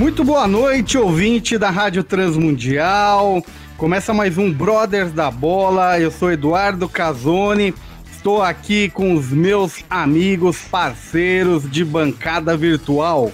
Muito boa noite, ouvinte da Rádio Transmundial. Começa mais um Brothers da Bola. Eu sou Eduardo Casoni. Estou aqui com os meus amigos, parceiros de bancada virtual.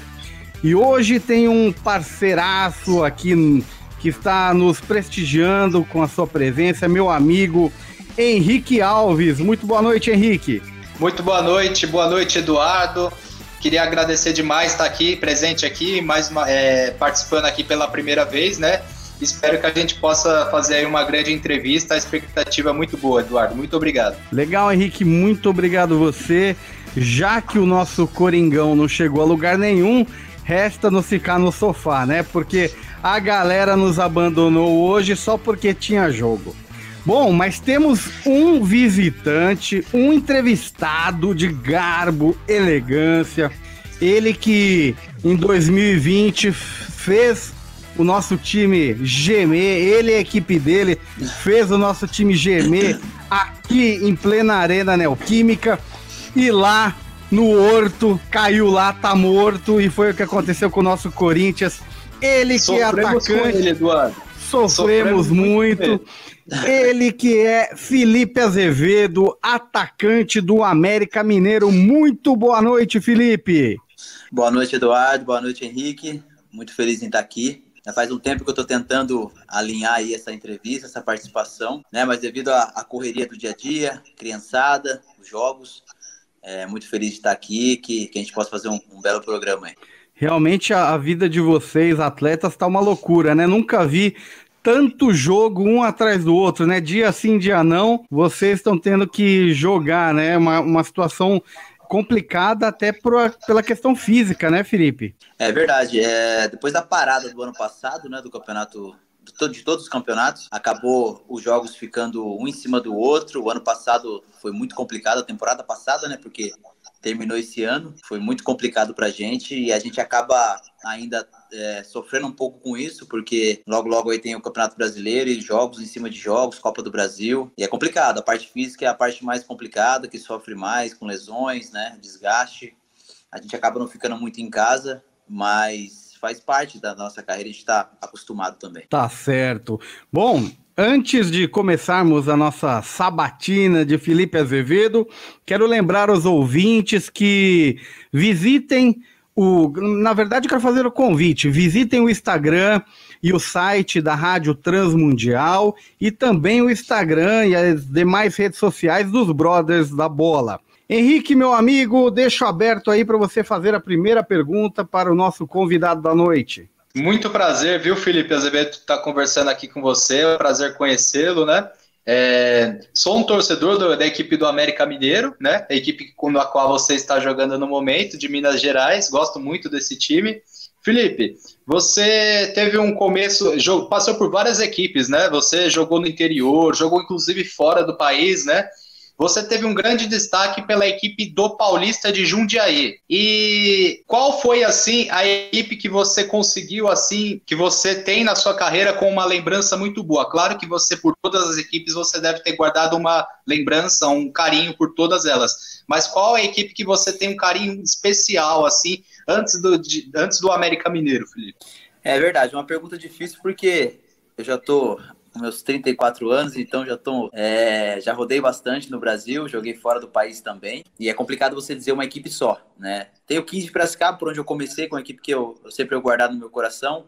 E hoje tem um parceiraço aqui que está nos prestigiando com a sua presença, meu amigo Henrique Alves. Muito boa noite, Henrique. Muito boa noite, boa noite, Eduardo. Queria agradecer demais estar aqui, presente aqui, mais uma, é, participando aqui pela primeira vez, né? Espero que a gente possa fazer aí uma grande entrevista. A expectativa é muito boa, Eduardo. Muito obrigado. Legal, Henrique. Muito obrigado você. Já que o nosso Coringão não chegou a lugar nenhum, resta nos ficar no sofá, né? Porque a galera nos abandonou hoje só porque tinha jogo. Bom, mas temos um visitante, um entrevistado de garbo, elegância. Ele que em 2020 fez o nosso time gemer, ele e a equipe dele fez o nosso time gemer aqui em plena Arena Neoquímica. E lá no Horto, caiu lá, tá morto. E foi o que aconteceu com o nosso Corinthians. Ele Sofremos que é atacante. Ele, Eduardo. Sofremos, Sofremos muito. muito ele que é Felipe Azevedo, atacante do América Mineiro. Muito boa noite, Felipe. Boa noite, Eduardo. Boa noite, Henrique. Muito feliz em estar aqui. Já faz um tempo que eu estou tentando alinhar aí essa entrevista, essa participação, né? Mas devido à, à correria do dia a dia, criançada, os jogos, é muito feliz de estar aqui, que, que a gente possa fazer um, um belo programa aí. Realmente a, a, vida de vocês, atletas, está uma loucura, né? Nunca vi tanto jogo um atrás do outro, né? Dia sim, dia não, vocês estão tendo que jogar, né? Uma, uma situação complicada até por, pela questão física, né, Felipe? É verdade. É, depois da parada do ano passado, né, do campeonato de todos os campeonatos, acabou os jogos ficando um em cima do outro. O ano passado foi muito complicado, a temporada passada, né? Porque terminou esse ano, foi muito complicado pra gente e a gente acaba ainda é, sofrendo um pouco com isso, porque logo logo aí tem o Campeonato Brasileiro e jogos em cima de jogos, Copa do Brasil, e é complicado. A parte física é a parte mais complicada, que sofre mais com lesões, né, desgaste. A gente acaba não ficando muito em casa, mas faz parte da nossa carreira, a gente está acostumado também. Tá certo. Bom, Antes de começarmos a nossa sabatina de Felipe Azevedo, quero lembrar aos ouvintes que visitem o. Na verdade, quero fazer o convite: visitem o Instagram e o site da Rádio Transmundial e também o Instagram e as demais redes sociais dos Brothers da Bola. Henrique, meu amigo, deixo aberto aí para você fazer a primeira pergunta para o nosso convidado da noite. Muito prazer, viu, Felipe Azevedo, estar tá conversando aqui com você. É um prazer conhecê-lo, né? É, sou um torcedor do, da equipe do América Mineiro, né? A equipe com a qual você está jogando no momento, de Minas Gerais. Gosto muito desse time. Felipe, você teve um começo, passou por várias equipes, né? Você jogou no interior, jogou inclusive fora do país, né? Você teve um grande destaque pela equipe do Paulista de Jundiaí. E qual foi assim a equipe que você conseguiu assim, que você tem na sua carreira com uma lembrança muito boa? Claro que você por todas as equipes você deve ter guardado uma lembrança, um carinho por todas elas. Mas qual é a equipe que você tem um carinho especial assim antes do de, antes do América Mineiro, Felipe? É verdade, uma pergunta difícil porque eu já tô com meus 34 anos, então já tô, é, já rodei bastante no Brasil, joguei fora do país também. E é complicado você dizer uma equipe só, né? Tenho 15 de Piracicaba, por onde eu comecei, com a equipe que eu, eu sempre eu guardado no meu coração,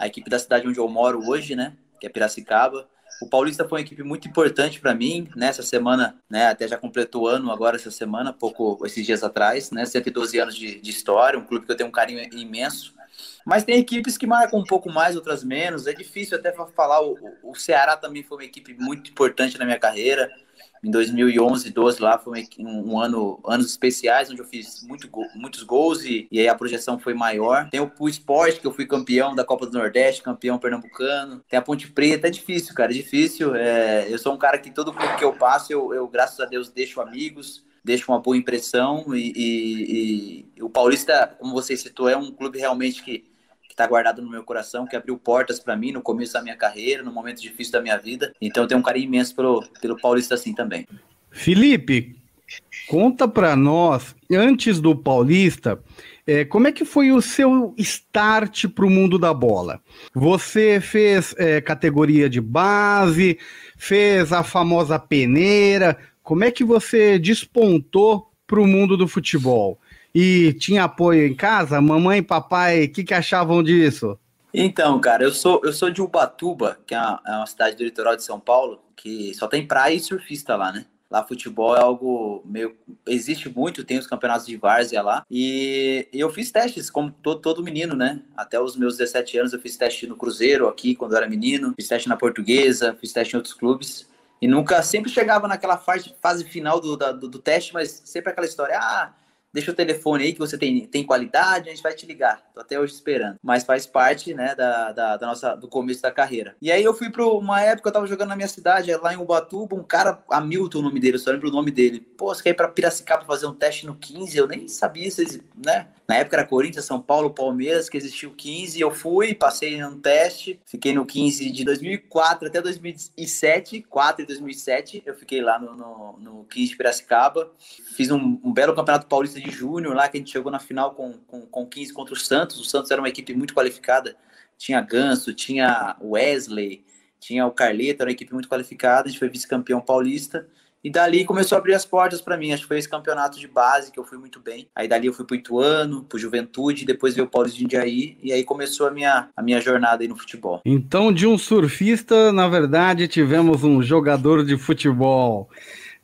a equipe da cidade onde eu moro hoje, né? Que é Piracicaba. O Paulista foi uma equipe muito importante para mim, nessa né? semana, né? Até já completou ano agora essa semana, pouco esses dias atrás, né? 112 anos de, de história, um clube que eu tenho um carinho imenso. Mas tem equipes que marcam um pouco mais, outras menos. É difícil até falar. O, o Ceará também foi uma equipe muito importante na minha carreira. Em 2011, 12 lá foi um, ano, anos especiais, onde eu fiz muito, muitos gols e, e aí a projeção foi maior. Tem o, o esporte, que eu fui campeão da Copa do Nordeste, campeão pernambucano. Tem a Ponte Preta, é difícil, cara, é difícil. É, eu sou um cara que todo clube que eu passo, eu, eu graças a Deus, deixo amigos, deixo uma boa impressão e, e, e o Paulista, como você citou, é um clube realmente que está guardado no meu coração, que abriu portas para mim no começo da minha carreira, no momento difícil da minha vida. Então eu tenho um carinho imenso pelo, pelo Paulista assim também. Felipe, conta para nós, antes do Paulista, é, como é que foi o seu start para o mundo da bola? Você fez é, categoria de base, fez a famosa peneira. Como é que você despontou para o mundo do futebol? E tinha apoio em casa? Mamãe papai, o que, que achavam disso? Então, cara, eu sou, eu sou de Ubatuba, que é uma, é uma cidade do litoral de São Paulo, que só tem praia e surfista lá, né? Lá futebol é algo meio. Existe muito, tem os campeonatos de várzea lá. E eu fiz testes, como todo, todo menino, né? Até os meus 17 anos eu fiz teste no Cruzeiro aqui, quando eu era menino. Fiz teste na Portuguesa, fiz teste em outros clubes. E nunca, sempre chegava naquela fase, fase final do, da, do, do teste, mas sempre aquela história, ah deixa o telefone aí que você tem, tem qualidade, a gente vai te ligar. Tô até hoje esperando. Mas faz parte, né, da, da, da nossa, do começo da carreira. E aí eu fui para uma época, eu tava jogando na minha cidade, lá em Ubatuba, um cara, Hamilton o nome dele, eu só lembro o nome dele. Pô, você quer ir pra Piracicaba fazer um teste no 15? Eu nem sabia se, né? Na época era Corinthians, São Paulo, Palmeiras, que existiu o 15. Eu fui, passei um teste, fiquei no 15 de 2004 até 2007, 4 e 2007. Eu fiquei lá no, no, no 15 de Piracicaba. Fiz um, um belo campeonato paulista de júnior lá, que a gente chegou na final com, com, com 15 contra o Santos. O Santos era uma equipe muito qualificada. Tinha Ganso, tinha Wesley, tinha o Carleto, era uma equipe muito qualificada. A gente foi vice-campeão paulista. E dali começou a abrir as portas para mim. Acho que foi esse campeonato de base que eu fui muito bem. Aí dali eu fui pro Ituano, pro Juventude, depois veio o Paulista de Indiaí. E aí começou a minha, a minha jornada aí no futebol. Então, de um surfista, na verdade, tivemos um jogador de futebol.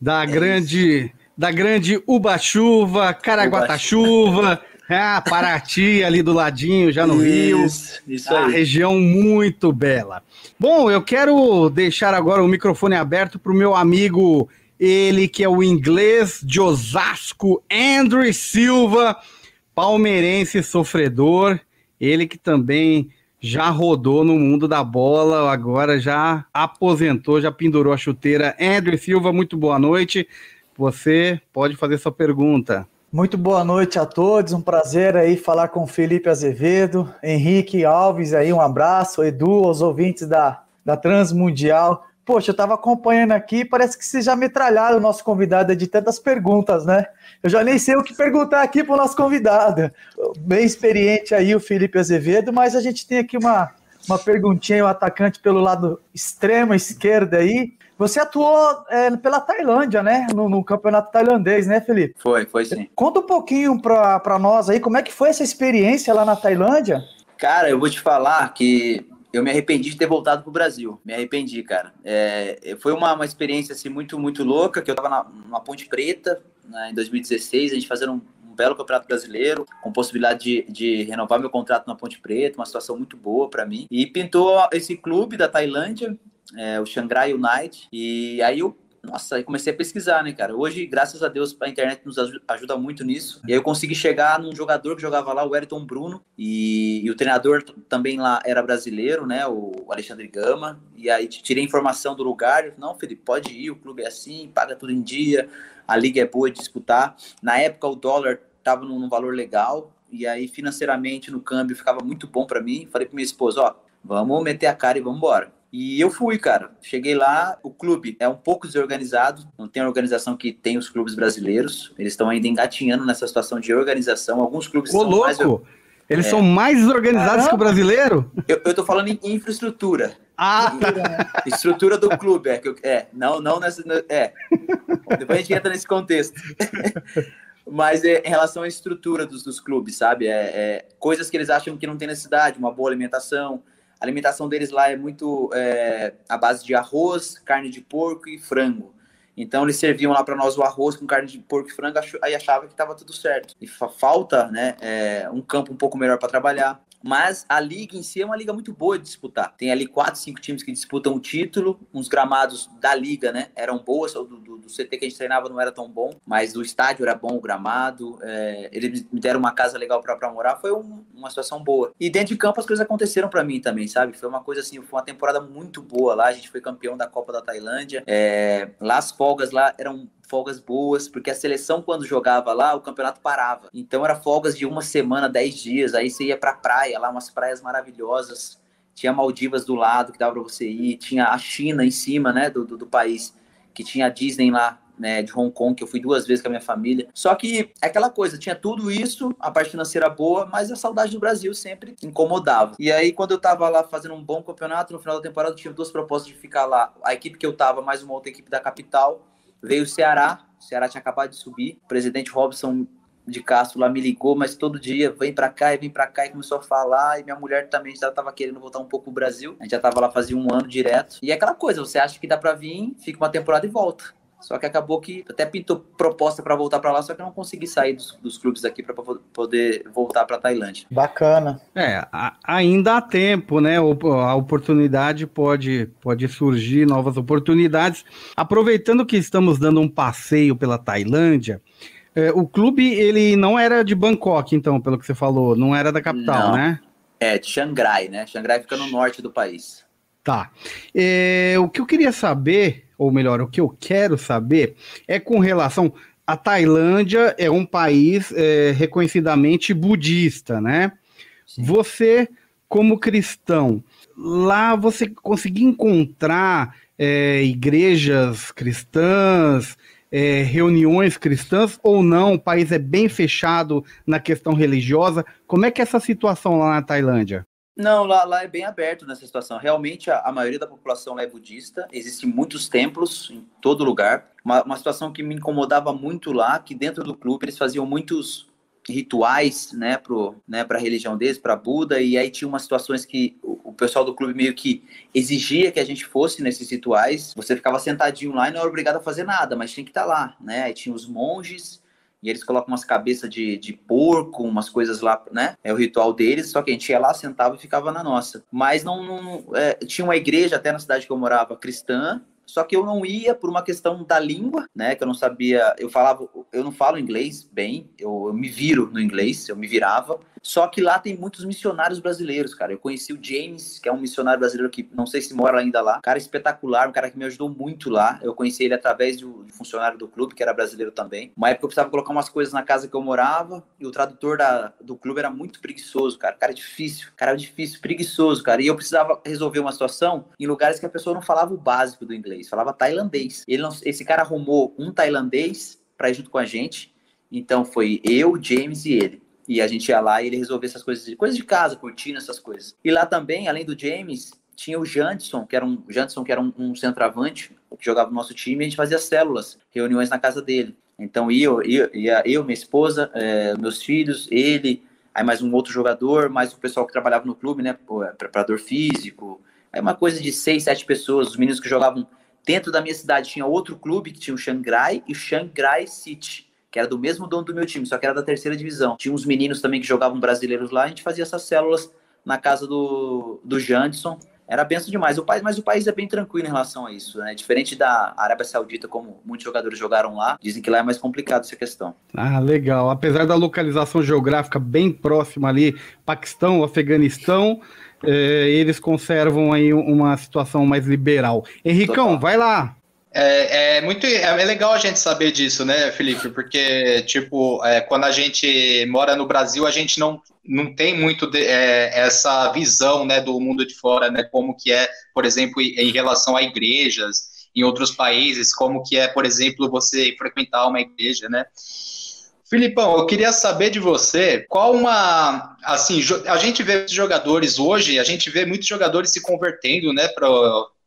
Da é grande. Isso da grande Uba-chuva, Caraguatá-chuva, é, Paraty, ali do ladinho, já no isso, Rio. Isso a região muito bela. Bom, eu quero deixar agora o microfone aberto para o meu amigo, ele que é o inglês de Osasco, Andrew Silva, palmeirense sofredor, ele que também já rodou no mundo da bola, agora já aposentou, já pendurou a chuteira. Andrew Silva, muito boa noite. Você pode fazer sua pergunta. Muito boa noite a todos, um prazer aí falar com Felipe Azevedo, Henrique Alves aí, um abraço, Edu, aos ouvintes da, da Transmundial. Poxa, eu estava acompanhando aqui, parece que vocês já metralharam o nosso convidado de tantas perguntas, né? Eu já nem sei o que perguntar aqui para o nosso convidado. Bem experiente aí o Felipe Azevedo, mas a gente tem aqui uma, uma perguntinha, o um atacante pelo lado extremo esquerdo aí, você atuou é, pela Tailândia, né? No, no, campeonato tailandês, né, Felipe? Foi, foi sim. Conta um pouquinho para nós aí, como é que foi essa experiência lá na Tailândia? Cara, eu vou te falar que eu me arrependi de ter voltado pro Brasil. Me arrependi, cara. É, foi uma, uma experiência assim, muito, muito louca, que eu tava na, Ponte Preta, né, em 2016, a gente fazendo um, um belo campeonato brasileiro, com possibilidade de, de, renovar meu contrato na Ponte Preta, uma situação muito boa para mim. E pintou esse clube da Tailândia, é, o Shanghai United. E aí eu nossa, aí comecei a pesquisar, né, cara? Hoje, graças a Deus, a internet nos ajuda muito nisso. E aí eu consegui chegar num jogador que jogava lá, o Wellington Bruno, e, e o treinador também lá era brasileiro, né, o Alexandre Gama. E aí tirei informação do lugar. Não, Felipe, pode ir, o clube é assim, paga tudo em dia, a liga é boa de disputar. Na época, o dólar estava num, num valor legal, e aí financeiramente no câmbio ficava muito bom para mim. Falei para minha esposa, ó, vamos meter a cara e vamos embora. E eu fui, cara. Cheguei lá, o clube é um pouco desorganizado, não tem a organização que tem os clubes brasileiros. Eles estão ainda engatinhando nessa situação de organização. Alguns clubes Ô, são louco. mais. Eles é... são mais organizados que o brasileiro? Eu, eu tô falando em infraestrutura. Ah! Estrutura do clube, é. é não, não nessa. É. Depois a gente entra nesse contexto. Mas é, em relação à estrutura dos, dos clubes, sabe? É, é, coisas que eles acham que não tem necessidade, uma boa alimentação, a alimentação deles lá é muito é, a base de arroz, carne de porco e frango. Então eles serviam lá para nós o arroz com carne de porco e frango, aí achava que estava tudo certo. E falta, né, é, um campo um pouco melhor para trabalhar, mas a liga em si é uma liga muito boa de disputar. Tem ali quatro, cinco times que disputam o título, uns gramados da liga, né? Eram boas, do, do, do CT que a gente treinava não era tão bom, mas do estádio era bom o gramado, é, eles me deram uma casa legal para morar, foi um, uma situação boa. E dentro de campo as coisas aconteceram para mim também, sabe? Foi uma coisa assim, foi uma temporada muito boa lá, a gente foi campeão da Copa da Tailândia, é, lá as folgas lá eram folgas boas, porque a seleção, quando jogava lá, o campeonato parava. Então, era folgas de uma semana, dez dias. Aí você ia pra praia, lá, umas praias maravilhosas. Tinha Maldivas do lado que dava pra você ir. Tinha a China em cima, né, do, do, do país, que tinha a Disney lá, né, de Hong Kong, que eu fui duas vezes com a minha família. Só que é aquela coisa, tinha tudo isso, a parte financeira boa, mas a saudade do Brasil sempre incomodava. E aí, quando eu tava lá fazendo um bom campeonato, no final da temporada eu tive duas propostas de ficar lá. A equipe que eu tava, mais uma outra equipe da capital, Veio o Ceará, o Ceará tinha acabado de subir. O presidente Robson de Castro lá me ligou, mas todo dia vem para cá e vem para cá e começou a falar. E minha mulher também já estava querendo voltar um pouco pro Brasil. A gente já estava lá fazia um ano direto. E é aquela coisa, você acha que dá para vir, fica uma temporada e volta. Só que acabou que até pintou proposta para voltar para lá, só que eu não consegui sair dos, dos clubes aqui para poder voltar para Tailândia. Bacana. É, a, ainda há tempo, né? A oportunidade pode, pode surgir, novas oportunidades. Aproveitando que estamos dando um passeio pela Tailândia, é, o clube ele não era de Bangkok, então, pelo que você falou, não era da capital, não. né? É, de Xangai, né? Xangai fica no norte do país. Tá. É, o que eu queria saber ou melhor, o que eu quero saber é com relação. A Tailândia é um país é, reconhecidamente budista, né? Sim. Você, como cristão, lá você conseguiu encontrar é, igrejas cristãs, é, reuniões cristãs ou não? O país é bem fechado na questão religiosa. Como é que é essa situação lá na Tailândia? Não, lá, lá é bem aberto nessa situação. Realmente, a, a maioria da população é budista. Existem muitos templos em todo lugar. Uma, uma situação que me incomodava muito lá, que dentro do clube eles faziam muitos rituais, né, pro, né, para a religião deles, para Buda, e aí tinha umas situações que o, o, pessoal do clube meio que exigia que a gente fosse nesses rituais. Você ficava sentadinho lá e não era obrigado a fazer nada, mas tinha que estar tá lá, né? Aí tinha os monges e eles colocam umas cabeças de, de porco, umas coisas lá, né? É o ritual deles, só que a gente ia lá, sentava e ficava na nossa. Mas não, não é, tinha uma igreja até na cidade que eu morava cristã, só que eu não ia por uma questão da língua, né? Que eu não sabia, eu falava, eu não falo inglês bem, eu, eu me viro no inglês, eu me virava. Só que lá tem muitos missionários brasileiros, cara. Eu conheci o James, que é um missionário brasileiro que não sei se mora ainda lá. Cara espetacular, um cara que me ajudou muito lá. Eu conheci ele através um funcionário do clube, que era brasileiro também. Uma época eu precisava colocar umas coisas na casa que eu morava e o tradutor da, do clube era muito preguiçoso, cara. Cara difícil, cara difícil, preguiçoso, cara. E eu precisava resolver uma situação em lugares que a pessoa não falava o básico do inglês, falava tailandês. Ele não, esse cara arrumou um tailandês para ir junto com a gente. Então foi eu, James e ele. E a gente ia lá e ele resolvia essas coisas, coisas de casa, cortina, essas coisas. E lá também, além do James, tinha o Janderson, que era um, Janderson, que era um, um centroavante, que jogava no nosso time, e a gente fazia células, reuniões na casa dele. Então, eu, eu, eu minha esposa, é, meus filhos, ele, aí mais um outro jogador, mais o pessoal que trabalhava no clube, né, é, preparador físico, aí uma coisa de seis, sete pessoas, os meninos que jogavam dentro da minha cidade, tinha outro clube que tinha o Xangai e o Xangai City que era do mesmo dono do meu time, só que era da terceira divisão. Tinha uns meninos também que jogavam brasileiros lá, a gente fazia essas células na casa do, do Janderson. Era benção demais. O país, mas o país é bem tranquilo em relação a isso, né? Diferente da Arábia Saudita, como muitos jogadores jogaram lá, dizem que lá é mais complicado essa questão. Ah, legal. Apesar da localização geográfica bem próxima ali, Paquistão, Afeganistão, eh, eles conservam aí uma situação mais liberal. Henricão, Total. vai lá. É, é, muito é legal a gente saber disso, né, Felipe? Porque, tipo, é, quando a gente mora no Brasil, a gente não, não tem muito de, é, essa visão né, do mundo de fora, né? Como que é, por exemplo, em relação a igrejas em outros países, como que é, por exemplo, você frequentar uma igreja, né? Filipão, eu queria saber de você qual uma. Assim, a gente vê jogadores hoje, a gente vê muitos jogadores se convertendo, né, para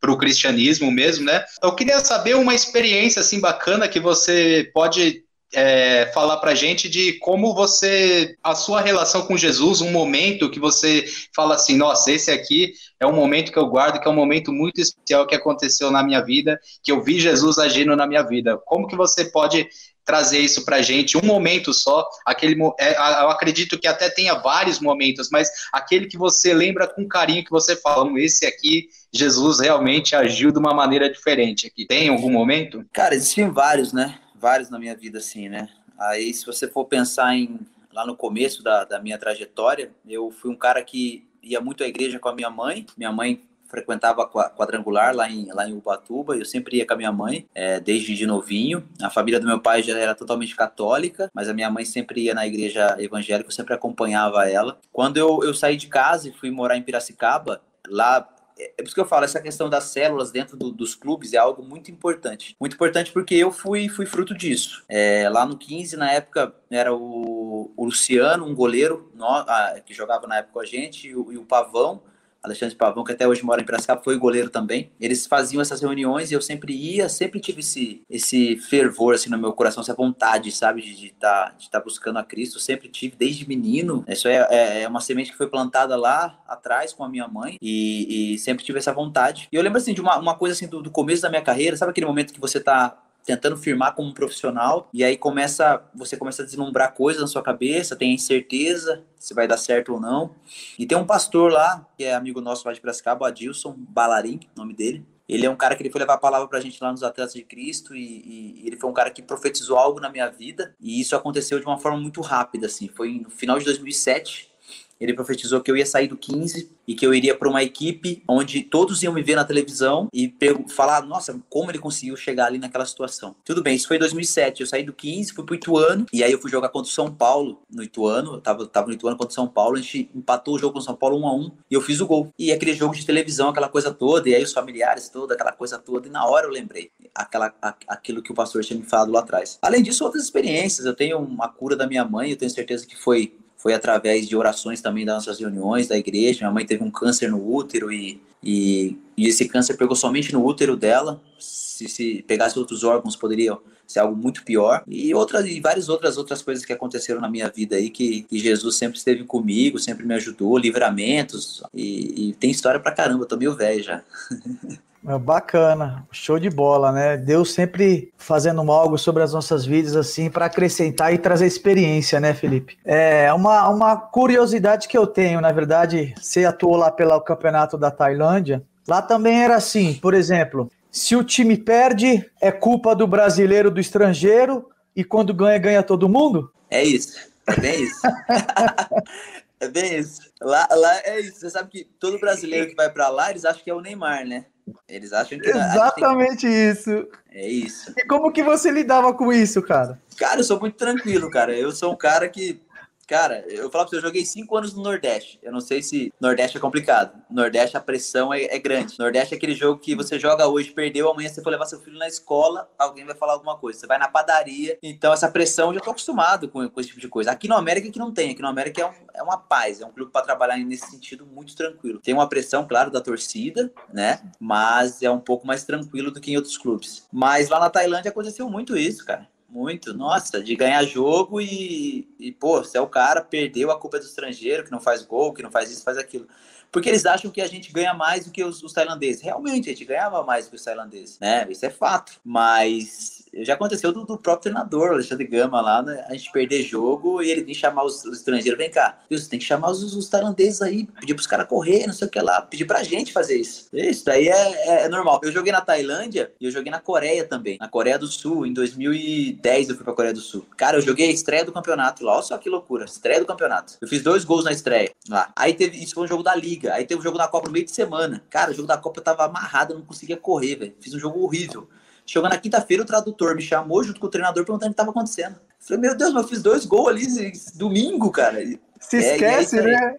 para o cristianismo mesmo, né? Eu queria saber uma experiência assim bacana que você pode é, falar para gente de como você, a sua relação com Jesus, um momento que você fala assim, nossa, esse aqui é um momento que eu guardo, que é um momento muito especial que aconteceu na minha vida, que eu vi Jesus agindo na minha vida. Como que você pode trazer isso para gente, um momento só, aquele, é, eu acredito que até tenha vários momentos, mas aquele que você lembra com carinho, que você fala, esse aqui, Jesus realmente agiu de uma maneira diferente aqui. Tem algum momento? Cara, existem vários, né? vários na minha vida, assim, né? Aí, se você for pensar em lá no começo da, da minha trajetória, eu fui um cara que ia muito à igreja com a minha mãe. Minha mãe frequentava quadrangular lá em, lá em Ubatuba, eu sempre ia com a minha mãe, é, desde de novinho. A família do meu pai já era totalmente católica, mas a minha mãe sempre ia na igreja evangélica, eu sempre acompanhava ela. Quando eu, eu saí de casa e fui morar em Piracicaba, lá é, é por isso que eu falo, essa questão das células dentro do, dos clubes é algo muito importante. Muito importante porque eu fui, fui fruto disso. É, lá no 15, na época, era o, o Luciano, um goleiro no, ah, que jogava na época com a gente, e o, e o Pavão, Alexandre Pavão, que até hoje mora em Piracicaba, foi goleiro também. Eles faziam essas reuniões e eu sempre ia, sempre tive esse, esse fervor assim no meu coração, essa vontade, sabe, de estar tá, de tá buscando a Cristo. sempre tive desde menino. Isso é, é, é, uma semente que foi plantada lá atrás com a minha mãe e, e sempre tive essa vontade. E eu lembro assim de uma, uma coisa assim do, do começo da minha carreira, sabe aquele momento que você tá tentando firmar como profissional e aí começa você começa a deslumbrar coisas na sua cabeça, tem incerteza se vai dar certo ou não. E tem um pastor lá, que é amigo nosso lá de Piracicaba, Adilson Balarim, nome dele. Ele é um cara que ele foi levar a palavra pra gente lá nos Atletas de Cristo e, e, ele foi um cara que profetizou algo na minha vida e isso aconteceu de uma forma muito rápida, assim. Foi no final de 2007, ele profetizou que eu ia sair do 15 e que eu iria para uma equipe onde todos iam me ver na televisão e falar, nossa, como ele conseguiu chegar ali naquela situação. Tudo bem, isso foi em 2007. Eu saí do 15, fui pro Ituano e aí eu fui jogar contra o São Paulo no Ituano. Eu tava, tava no Ituano contra o São Paulo, a gente empatou o jogo com o São Paulo 1 a 1 e eu fiz o gol. E aquele jogo de televisão, aquela coisa toda, e aí os familiares toda, aquela coisa toda, e na hora eu lembrei aquela, aquilo que o pastor tinha me falado lá atrás. Além disso, outras experiências. Eu tenho uma cura da minha mãe, eu tenho certeza que foi foi através de orações também das nossas reuniões da igreja. Minha mãe teve um câncer no útero e, e, e esse câncer pegou somente no útero dela. Se, se pegasse outros órgãos, poderia ser algo muito pior. E outras e várias outras outras coisas que aconteceram na minha vida aí que, que Jesus sempre esteve comigo, sempre me ajudou, livramentos. E, e tem história pra caramba, tô meio velho já. Bacana, show de bola, né? Deus sempre fazendo algo sobre as nossas vidas, assim, para acrescentar e trazer experiência, né, Felipe? É uma, uma curiosidade que eu tenho, na verdade, você atuou lá pelo campeonato da Tailândia. Lá também era assim, por exemplo, se o time perde, é culpa do brasileiro, do estrangeiro, e quando ganha, ganha todo mundo? É isso, é isso. é bem isso. Lá, lá é isso. Você sabe que todo brasileiro que vai para lá, eles acham que é o Neymar, né? Eles acham que. Exatamente tem... isso. É isso. E como que você lidava com isso, cara? Cara, eu sou muito tranquilo, cara. Eu sou um cara que Cara, eu falo pra você, eu joguei cinco anos no Nordeste. Eu não sei se Nordeste é complicado. Nordeste a pressão é, é, grande. Nordeste é aquele jogo que você joga hoje, perdeu, amanhã você for levar seu filho na escola, alguém vai falar alguma coisa. Você vai na padaria. Então, essa pressão eu já tô acostumado com, com esse tipo de coisa. Aqui no América que não tem. Aqui no América é, um, é uma paz, é um clube para trabalhar nesse sentido muito tranquilo. Tem uma pressão, claro, da torcida, né? Mas é um pouco mais tranquilo do que em outros clubes. Mas lá na Tailândia aconteceu muito isso, cara. Muito, nossa, de ganhar jogo e, e, pô, se é o cara, perdeu, a culpa é do estrangeiro, que não faz gol, que não faz isso, faz aquilo. Porque eles acham que a gente ganha mais do que os, os tailandeses. Realmente, a gente ganhava mais do que os tailandeses, né? Isso é fato. Mas já aconteceu do, do próprio treinador, Alexandre Gama, lá, né? A gente perder jogo e ele vir chamar os, os estrangeiros. Vem cá, você tem que chamar os, os tailandeses aí, pedir pros caras correr, não sei o que lá, pedir pra gente fazer isso. Isso daí é, é, é, normal. Eu joguei na Tailândia e eu joguei na Coreia também. Na Coreia do Sul, em 2010 eu fui pra Coreia do Sul. Cara, eu joguei a estreia do campeonato lá. Olha só que loucura. Estreia do campeonato. Eu fiz dois gols na estreia lá. Aí teve. Isso foi um jogo da Liga. Aí teve um jogo da Copa no meio de semana. Cara, o jogo da Copa eu tava amarrado, eu não conseguia correr, velho. Fiz um jogo horrível. Chegou na quinta-feira, o tradutor me chamou junto com o treinador perguntando o que estava acontecendo. falei, meu Deus, mas eu fiz dois gols ali domingo, cara. Se é, esquece, é né?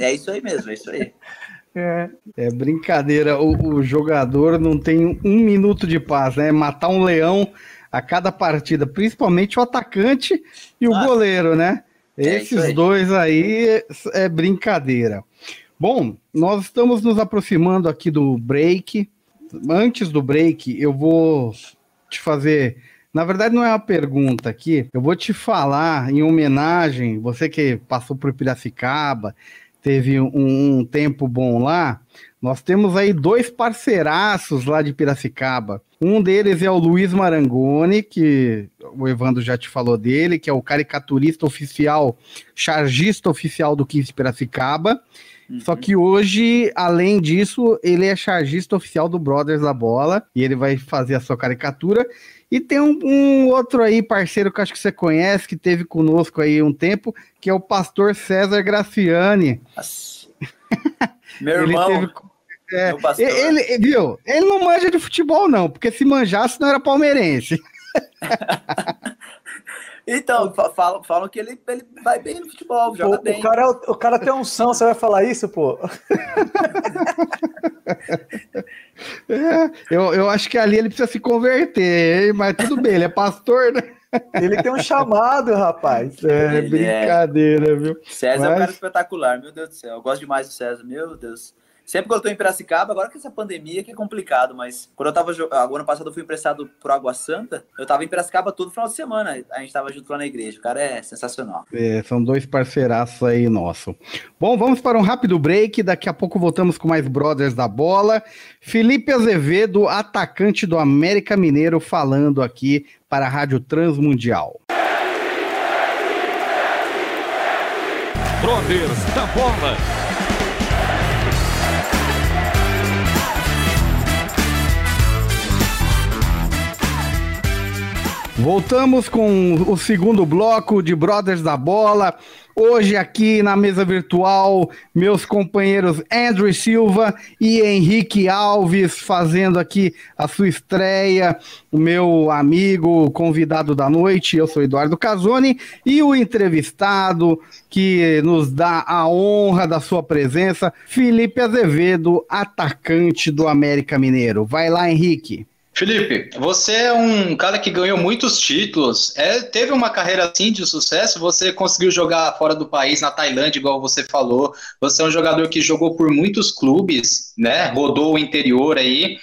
É isso aí mesmo, é isso aí. É, é brincadeira. O, o, jogador não tem um minuto de paz, né? Matar um leão a cada partida, principalmente o atacante e o ah, goleiro, né? É Esses aí. dois aí é brincadeira. Bom, nós estamos nos aproximando aqui do break antes do break, eu vou te fazer Na verdade, não é uma pergunta aqui. Eu vou te falar em homenagem, você que passou por Piracicaba, teve um, um tempo bom lá. Nós temos aí dois parceiraços lá de Piracicaba. Um deles é o Luiz Marangoni, que o Evandro já te falou dele, que é o caricaturista oficial, chargista oficial do 15 Piracicaba. Uhum. Só que hoje, além disso, ele é chargista oficial do Brothers da Bola e ele vai fazer a sua caricatura. E tem um, um, outro aí, parceiro que acho que você conhece, que teve conosco aí um tempo, que é o pastor César Graciani. Meu irmão. Teve, é, ele, viu? Ele não manja de futebol, não, porque se manjasse não era palmeirense. Então, falam, falam que ele, ele vai bem no futebol, joga o, bem. O cara, é o cara tem unção, você vai falar isso, pô? É, eu, eu acho que ali ele precisa se converter, hein? mas tudo bem, ele é pastor, né? Ele tem um chamado, rapaz. É, ele brincadeira, é... viu? César mas... é um cara espetacular, meu Deus do céu. Eu gosto demais do César, meu Deus. Sempre que eu tô em Piracicaba, agora que essa pandemia que é complicado, mas quando eu tava o ano passado eu fui emprestado por Água Santa, eu tava em Piracicaba todo final de semana, a gente tava junto lá na igreja. O cara é sensacional. É, são dois parceiraços aí nosso. Bom, vamos para um rápido break, daqui a pouco voltamos com mais brothers da bola. Felipe Azevedo, atacante do América Mineiro, falando aqui para a Rádio Transmundial. Brothers da bola. Voltamos com o segundo bloco de Brothers da Bola. Hoje aqui na mesa virtual, meus companheiros Andrew Silva e Henrique Alves fazendo aqui a sua estreia, o meu amigo convidado da noite, eu sou Eduardo Casoni, e o entrevistado que nos dá a honra da sua presença, Felipe Azevedo, atacante do América Mineiro. Vai lá, Henrique. Felipe, você é um cara que ganhou muitos títulos. É, teve uma carreira assim de sucesso. Você conseguiu jogar fora do país, na Tailândia, igual você falou. Você é um jogador que jogou por muitos clubes, né? Rodou o interior aí.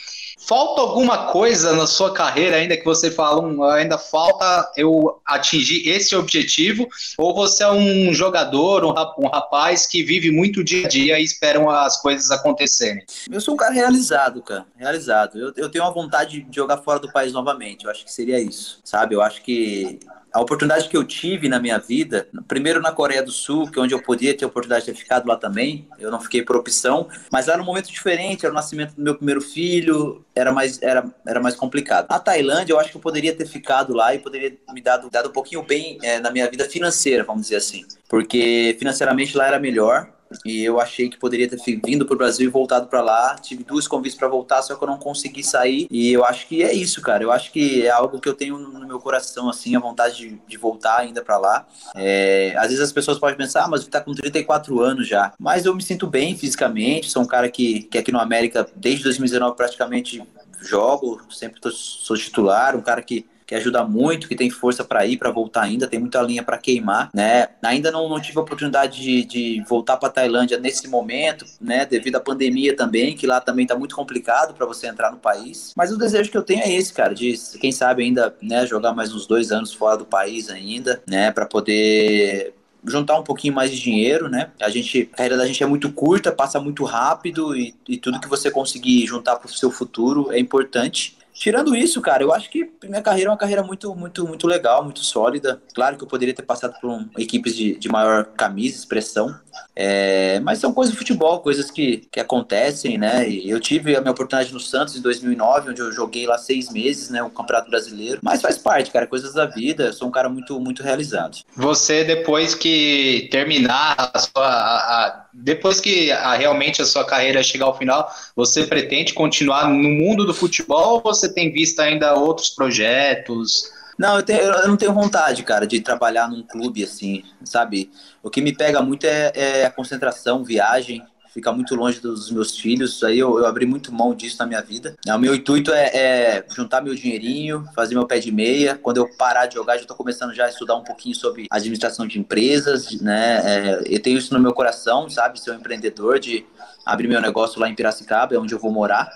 Falta alguma coisa na sua carreira ainda que você fala, um, ainda falta eu atingir esse objetivo? Ou você é um jogador, um rapaz que vive muito dia a dia e esperam as coisas acontecerem? Eu sou um cara realizado, cara, realizado. Eu, eu tenho uma vontade de jogar fora do país novamente, eu acho que seria isso, sabe? Eu acho que a oportunidade que eu tive na minha vida, primeiro na Coreia do Sul, que é onde eu podia ter a oportunidade de ter ficado lá também, eu não fiquei por opção, mas era um momento diferente, era o nascimento do meu primeiro filho, era mais, era, era mais complicado. Na Tailândia, eu acho que eu poderia ter ficado lá e poderia me dado, dado um pouquinho bem é, na minha vida financeira, vamos dizer assim, porque financeiramente lá era melhor, e eu achei que poderia ter vindo para o Brasil e voltado para lá. Tive duas convites para voltar, só que eu não consegui sair. E eu acho que é isso, cara. Eu acho que é algo que eu tenho no meu coração, assim, a vontade de, de voltar ainda para lá. É, às vezes as pessoas podem pensar, ah, mas tá com 34 anos já. Mas eu me sinto bem fisicamente. Sou um cara que, que aqui no América, desde 2019, praticamente jogo, sempre tô, sou titular. Um cara que que ajuda muito, que tem força para ir, para voltar ainda, tem muita linha para queimar, né? Ainda não, não tive a oportunidade de, de voltar para Tailândia nesse momento, né? Devido à pandemia também, que lá também tá muito complicado para você entrar no país. Mas o desejo que eu tenho é esse, cara, de quem sabe ainda, né, jogar mais uns dois anos fora do país ainda, né, para poder juntar um pouquinho mais de dinheiro, né? A gente, a carreira da gente é muito curta, passa muito rápido e, e tudo que você conseguir juntar para o seu futuro é importante. Tirando isso, cara, eu acho que minha carreira é uma carreira muito, muito, muito legal, muito sólida. Claro que eu poderia ter passado por um, equipes de, de maior camisa, expressão, é, mas são coisas do futebol, coisas que, que acontecem, né? E eu tive a minha oportunidade no Santos em 2009, onde eu joguei lá seis meses, né? O Campeonato Brasileiro. Mas faz parte, cara, coisas da vida. Eu sou um cara muito, muito realizado. Você, depois que terminar a sua. A, a, depois que a, realmente a sua carreira chegar ao final, você pretende continuar no mundo do futebol ou você tem visto ainda outros projetos? Não, eu, tenho, eu, não tenho vontade, cara, de trabalhar num clube assim, sabe? O que me pega muito é, é a concentração, viagem, ficar muito longe dos meus filhos. Aí eu, eu, abri muito mão disso na minha vida. O meu intuito é, é, juntar meu dinheirinho, fazer meu pé de meia. Quando eu parar de jogar, já estou começando já a estudar um pouquinho sobre administração de empresas, né? É, eu tenho isso no meu coração, sabe? Ser um empreendedor, de abrir meu negócio lá em Piracicaba, é onde eu vou morar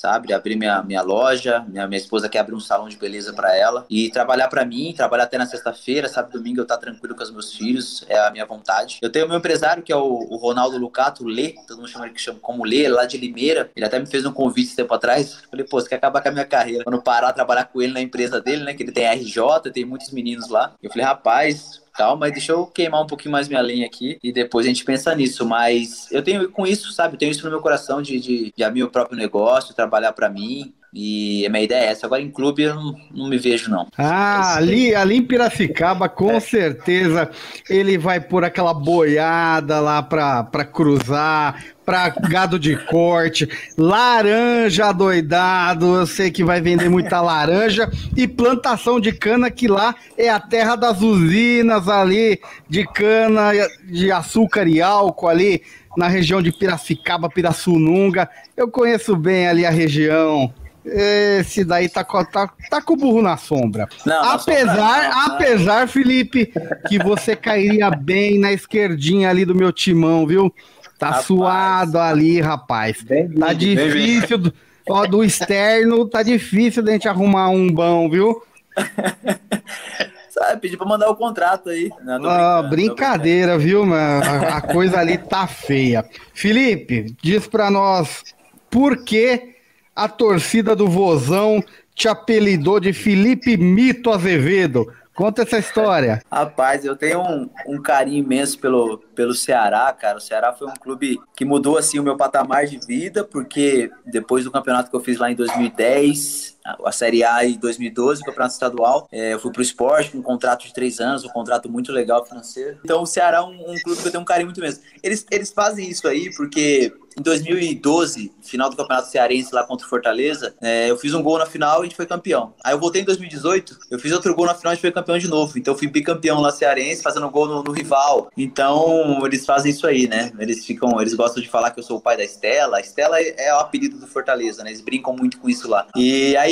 sabe? Abrir minha, minha loja, minha, minha esposa quer abrir um salão de beleza para ela e trabalhar para mim, trabalhar até na sexta-feira, sabe? Domingo eu estar tá tranquilo com os meus filhos, é a minha vontade. Eu tenho meu empresário, que é o, o Ronaldo Lucato, Lê, todo mundo chama ele que chama como Lê, lá de Limeira. Ele até me fez um convite tempo atrás. Falei, pô, você quer acabar com a minha carreira? Quando parar, trabalhar com ele na empresa dele, né? Que ele tem RJ, tem muitos meninos lá. Eu falei, rapaz, calma, deixa eu queimar um pouquinho mais minha lenha aqui e depois a gente pensa nisso. Mas eu tenho com isso, sabe? Eu tenho isso no meu coração de, de, de abrir o próprio negócio, trabalhar para mim. E a minha ideia é essa. Agora em clube eu não, não me vejo, não. Ah, ali, ali em Piracicaba, com é. certeza ele vai por aquela boiada lá pra, pra cruzar, pra gado de corte, laranja doidado. Eu sei que vai vender muita laranja e plantação de cana, que lá é a terra das usinas ali de cana, de açúcar e álcool ali na região de Piracicaba, Pirassununga. Eu conheço bem ali a região. Esse daí tá, tá, tá com o burro na sombra. Não, apesar, sombra não, apesar, Felipe, que você cairia bem na esquerdinha ali do meu timão, viu? Tá rapaz, suado ali, rapaz. Tá difícil, do, ó, do externo, tá difícil de gente arrumar um bom, viu? Sabe, pedir pra mandar o contrato aí. Não, ah, brincadeira, viu, mano? A, a coisa ali tá feia. Felipe, diz pra nós por que a torcida do Vozão te apelidou de Felipe Mito Azevedo. Conta essa história. Rapaz, eu tenho um, um, carinho imenso pelo, pelo Ceará, cara. O Ceará foi um clube que mudou assim o meu patamar de vida, porque depois do campeonato que eu fiz lá em 2010, a Série A em 2012, o campeonato estadual, é, eu fui pro esporte com um contrato de três anos, um contrato muito legal financeiro. Então o Ceará é um, um clube que eu tenho um carinho muito mesmo. Eles, eles fazem isso aí porque em 2012, final do Campeonato Cearense lá contra o Fortaleza, é, eu fiz um gol na final e a gente foi campeão. Aí eu voltei em 2018, eu fiz outro gol na final e a gente foi campeão de novo. Então eu fui bicampeão lá cearense, fazendo gol no, no, rival. Então eles fazem isso aí, né? Eles ficam, eles gostam de falar que eu sou o pai da Estela. A Estela é, é o apelido do Fortaleza, né? Eles brincam muito com isso lá. E aí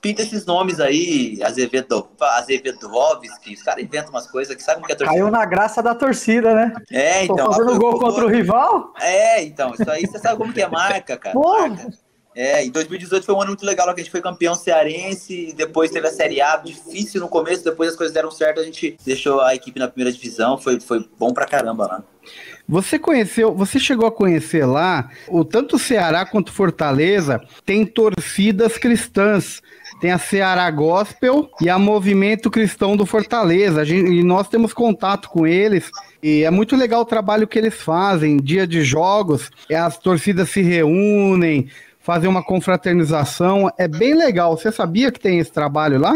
pinta esses nomes aí, Azevedo, Azevedovski, os caras inventam umas coisas que sabem que a torcida. Caiu na graça da torcida, né? É, então. Tô fazendo gol contra o rival? É, então, isso aí você sabe como que é marca, cara. Marca. É, em 2018 foi um ano muito legal, que a gente foi campeão cearense, depois teve a Série A, difícil no começo, depois as coisas deram certo, a gente deixou a equipe na primeira divisão, foi, foi bom pra caramba lá. Você conheceu, você chegou a conhecer lá, o tanto Ceará quanto Fortaleza tem torcidas cristãs tem a Ceará Gospel e a Movimento Cristão do Fortaleza. Gente, e nós temos contato com eles. E é muito legal o trabalho que eles fazem. Dia de jogos, as torcidas se reúnem, fazem uma confraternização. É bem legal. Você sabia que tem esse trabalho lá?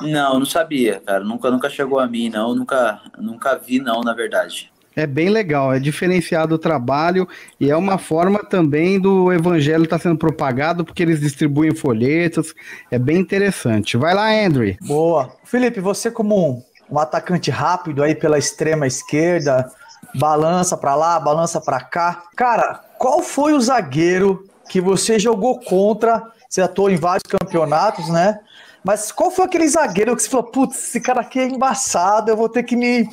Não, não sabia, cara. Nunca, nunca chegou a mim, não. Nunca, nunca vi, não, na verdade. É bem legal, é diferenciado o trabalho e é uma forma também do evangelho estar tá sendo propagado, porque eles distribuem folhetos, é bem interessante. Vai lá, Andrew. Boa. Felipe, você como um, atacante rápido aí pela extrema esquerda, balança para lá, balança para cá. Cara, qual foi o zagueiro que você jogou contra? Você atuou em vários campeonatos, né? Mas qual foi aquele zagueiro que você falou, putz, esse cara aqui é embaçado, eu vou ter que me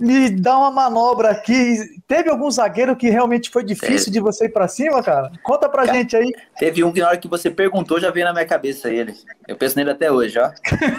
me dá uma manobra aqui. Teve algum zagueiro que realmente foi difícil de você ir para cima, cara? Conta pra cara, gente aí. Teve um que na hora que você perguntou já veio na minha cabeça ele. Eu penso nele até hoje, ó.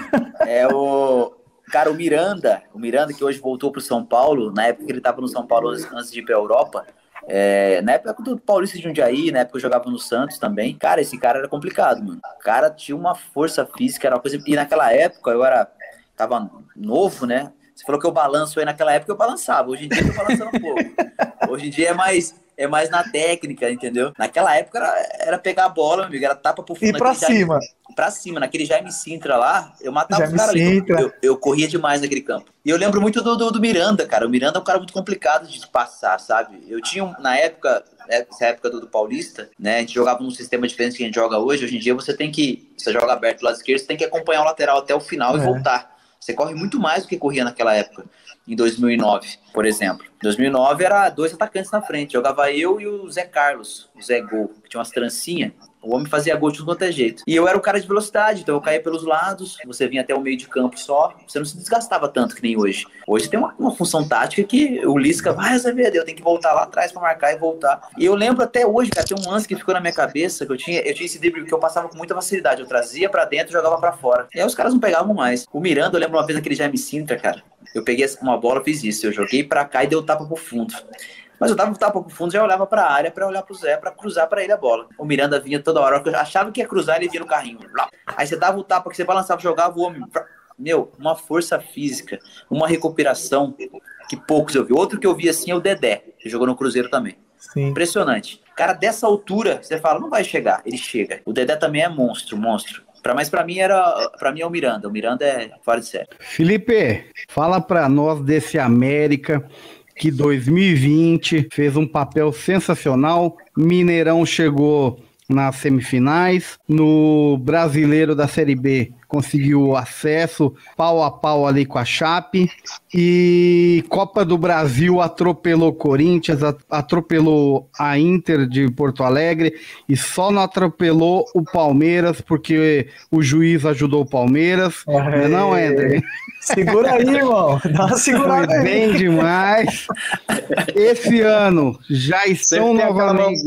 é o cara, o Miranda, o Miranda que hoje voltou pro São Paulo, na época que ele tava no São Paulo antes de ir pra Europa. É, na época do Paulista de Jundiaí, na época eu jogava no Santos também. Cara, esse cara era complicado, mano. O cara tinha uma força física, era uma coisa. E naquela época eu era. Tava novo, né? Você falou que eu balanço aí naquela época, eu balançava. Hoje em dia eu tô balançando um pouco. Hoje em dia é mais, é mais na técnica, entendeu? Naquela época era, era pegar a bola, meu amigo, era tapa pro fundo. E pra cima. Jaime, pra cima, naquele Jaime Sintra lá, eu matava Jaime os caras ali. Eu, eu, corria demais naquele campo. E eu lembro muito do, do, do, Miranda, cara. O Miranda é um cara muito complicado de passar, sabe? Eu tinha, na época, essa época do, do Paulista, né? A gente jogava num sistema diferente que a gente joga hoje. Hoje em dia você tem que, você joga aberto do lado esquerdo, você tem que acompanhar o lateral até o final é. e voltar. Você corre muito mais do que corria naquela época, em 2009, por exemplo. Em 2009 era dois atacantes na frente, jogava eu e o Zé Carlos, o Zé Gol, que tinha umas trancinhas. O homem fazia gol de tudo quanto é jeito. E eu era o cara de velocidade, então eu caía pelos lados, você vinha até o meio de campo só, você não se desgastava tanto que nem hoje. Hoje tem uma, uma função tática que o Lisca vai, Azevedo, eu tenho que voltar lá atrás para marcar e voltar. E eu lembro até hoje, cara, tem um lance que ficou na minha cabeça, que eu tinha, eu tinha esse drible que eu passava com muita facilidade, eu trazia para dentro e jogava para fora. E aí os caras não pegavam mais. O Miranda, eu lembro uma vez aquele Jaime Sintra, cara, eu peguei uma bola, fiz isso, eu joguei para cá e deu tapa pro fundo. Mas eu dava um tapa pro fundo, já olhava pra área pra olhar pro Zé, pra cruzar pra ele a bola. O Miranda vinha toda hora, eu achava que ia cruzar, ele vinha no carrinho. Aí você dava o tapa que você balançava, jogava o homem. Meu, uma força física, uma recuperação que poucos eu vi. Outro que eu vi assim é o Dedé, que jogou no Cruzeiro também. Sim. Impressionante. Cara, dessa altura, você fala, não vai chegar. Ele chega. O Dedé também é monstro, monstro. Pra, mas para mim era, para mim é o Miranda. O Miranda é fora de série. Felipe, fala para nós desse América que 2020 fez um papel sensacional. Mineirão chegou nas semifinais. No Brasileiro da Série B conseguiu acesso pau a pau ali com a Chape. E Copa do Brasil atropelou Corinthians, atropelou a Inter de Porto Alegre e só não atropelou o Palmeiras porque o juiz ajudou o Palmeiras. É, não, é André? Segura aí, irmão. Dá uma segurada Foi bem demais. Esse ano já estão novamente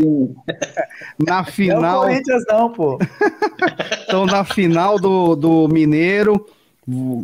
na final. Não é Corinthians não, pô. estão na final do, do Mineiro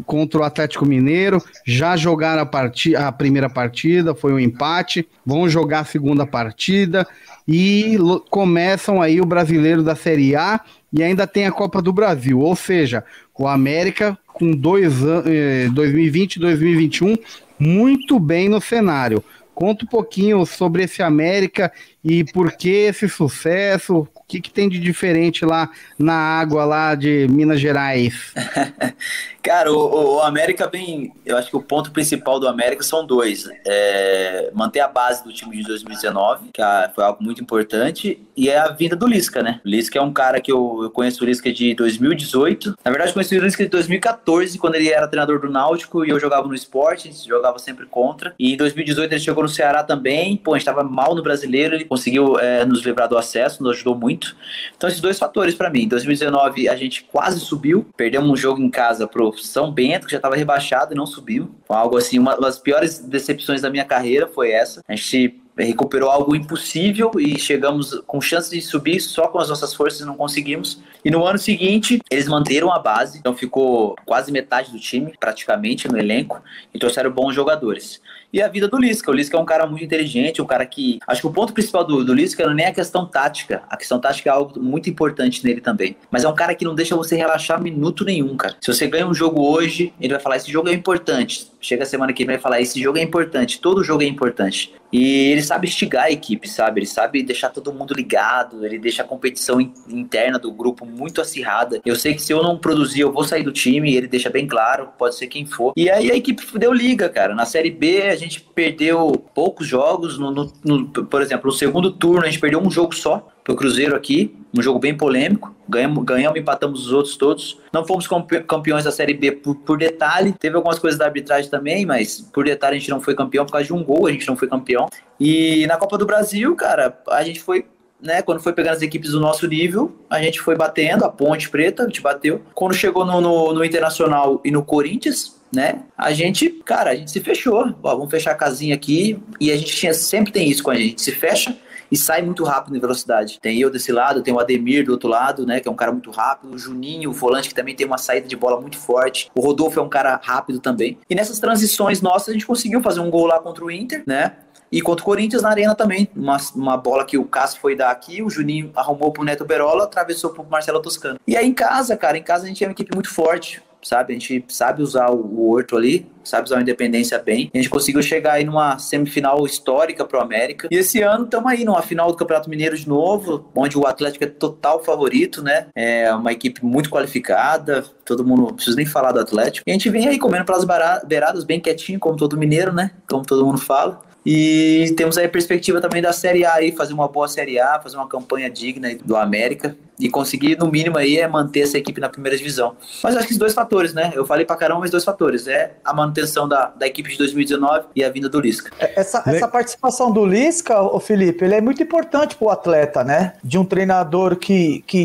contra o Atlético Mineiro, já jogaram a, partida, a primeira partida, foi um empate, vão jogar a segunda partida e começam aí o brasileiro da Série A e ainda tem a Copa do Brasil, ou seja, o América com dois anos, 2020 e 2021 muito bem no cenário. Conta um pouquinho sobre esse América e por que esse sucesso, o que, que tem de diferente lá na água lá de Minas Gerais? Cara, o, o, América vem. Eu acho que o ponto principal do América são dois: é manter a base do time de 2019, que foi algo muito importante, e é a vinda do Lisca, né? O Lisca é um cara que eu, eu conheço o Lisca de 2018. Na verdade, conheci o Lisca de 2014, quando ele era treinador do Náutico e eu jogava no esporte, jogava sempre contra. E em 2018 ele chegou no Ceará também. Pô, a gente tava mal no brasileiro, ele conseguiu é, nos livrar do acesso, nos ajudou muito. Então, esses dois fatores para mim. Em 2019 a gente quase subiu, perdemos um jogo em casa pro são Bento, que já estava rebaixado e não subiu. Algo assim, uma das piores decepções da minha carreira foi essa. A gente recuperou algo impossível e chegamos com chance de subir só com as nossas forças não conseguimos. E no ano seguinte, eles manteram a base, então ficou quase metade do time, praticamente, no elenco, e trouxeram bons jogadores e a vida do Lisca. O Lisca é um cara muito inteligente, um cara que. Acho que o ponto principal do, do Lisca não é nem a questão tática. A questão tática é algo muito importante nele também. Mas é um cara que não deixa você relaxar minuto nenhum, cara. Se você ganha um jogo hoje, ele vai falar: esse jogo é importante. Chega a semana que vem vai falar: esse jogo é importante. Todo jogo é importante. E ele sabe instigar a equipe, sabe? Ele sabe deixar todo mundo ligado, ele deixa a competição interna do grupo muito acirrada. Eu sei que se eu não produzir, eu vou sair do time, ele deixa bem claro, pode ser quem for. E aí a equipe deu liga, cara. Na Série B, gente perdeu poucos jogos. No, no, no, por exemplo, no segundo turno, a gente perdeu um jogo só pro Cruzeiro aqui, um jogo bem polêmico. Ganhamos, ganhamos empatamos os outros todos. Não fomos campeões da Série B por, por, detalhe. Teve algumas coisas da arbitragem também, mas por detalhe a gente não foi campeão. Por causa de um gol, a gente não foi campeão. E na Copa do Brasil, cara, a gente foi né, quando foi pegando as equipes do nosso nível, a gente foi batendo, a Ponte Preta, a gente bateu. Quando chegou no, no, no Internacional e no Corinthians, né? A gente, cara, a gente se fechou. Ó, vamos fechar a casinha aqui. E a gente tinha, sempre tem isso com. A gente se fecha e sai muito rápido em velocidade. Tem eu desse lado, tem o Ademir do outro lado, né? Que é um cara muito rápido. O Juninho, o volante, que também tem uma saída de bola muito forte. O Rodolfo é um cara rápido também. E nessas transições nossas, a gente conseguiu fazer um gol lá contra o Inter, né? E contra o Corinthians na arena também. Uma, uma bola que o Cássio foi dar aqui, o Juninho arrumou pro Neto Berola, atravessou pro Marcelo Toscano. E aí em casa, cara, em casa a gente é uma equipe muito forte sabe? A gente sabe usar o Horto ali, sabe usar a Independência bem. A gente conseguiu chegar aí numa semifinal histórica pro América. E esse ano estamos aí numa final do Campeonato Mineiro de novo, onde o Atlético é total favorito, né? É uma equipe muito qualificada, todo mundo, não preciso nem falar do Atlético. E a gente vem aí comendo pelas beiradas bem quietinho, como todo mineiro, né? Como todo mundo fala. E temos aí a perspectiva também da Série A aí, fazer uma boa Série A, fazer uma campanha digna do América e conseguir, no mínimo, aí, é manter essa equipe na primeira divisão. Mas acho que os dois fatores, né? Eu falei pra caramba, mas dois fatores. É a manutenção da, da equipe de 2019 e a vinda do Lisca. É, essa, essa participação do Lisca, o Felipe, ele é muito importante pro atleta, né? De um treinador que, que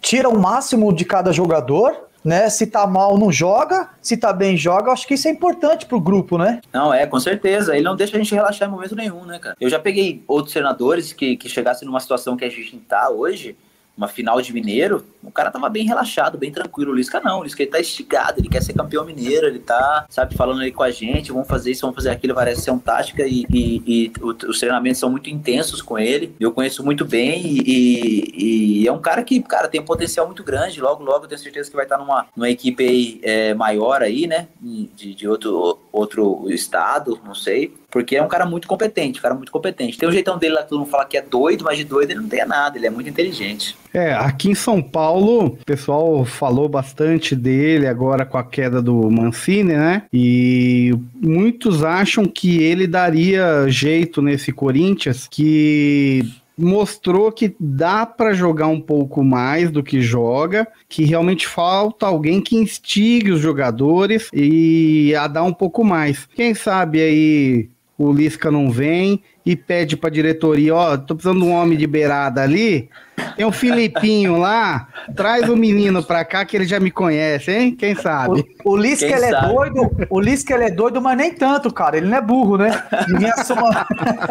tira o máximo de cada jogador né? Se tá mal, não joga. Se tá bem, joga. Acho que isso é importante pro grupo, né? Não, é, com certeza. Ele não deixa a gente relaxar em momento nenhum, né, cara? Eu já peguei outros treinadores que, que chegassem numa situação que a gente tá hoje uma final de mineiro, o cara tava bem relaxado, bem tranquilo. O Lisca não, o Lisca ele tá estigado, ele quer ser campeão mineiro, ele tá, sabe, falando aí com a gente, vamos fazer isso, vamos fazer aquilo, um tática e, e, e os treinamentos são muito intensos com ele. Eu conheço muito bem e, e, é um cara que, cara, tem um potencial muito grande. Logo, logo, tenho certeza que vai estar numa, numa equipe aí, é, maior aí, né, de, de outro, outro estado, não sei porque é um cara muito competente, um cara muito competente. Tem um jeitão dele lá que todo mundo fala que é doido, mas de doido ele não tem nada, ele é muito inteligente. É, aqui em São Paulo, o pessoal falou bastante dele agora com a queda do Mancini, né? E muitos acham que ele daria jeito nesse Corinthians, que mostrou que dá para jogar um pouco mais do que joga, que realmente falta alguém que instigue os jogadores e a dar um pouco mais. Quem sabe aí o Lisca não vem e pede pra diretoria, ó, oh, tô precisando de um homem de beirada ali, tem um Filipinho lá, traz o menino pra cá que ele já me conhece, hein? Quem sabe? O, o Lisca, ele é sabe? é doido, o Lisca, ele é doido, mas nem tanto, cara, ele não é burro, né? De, soma...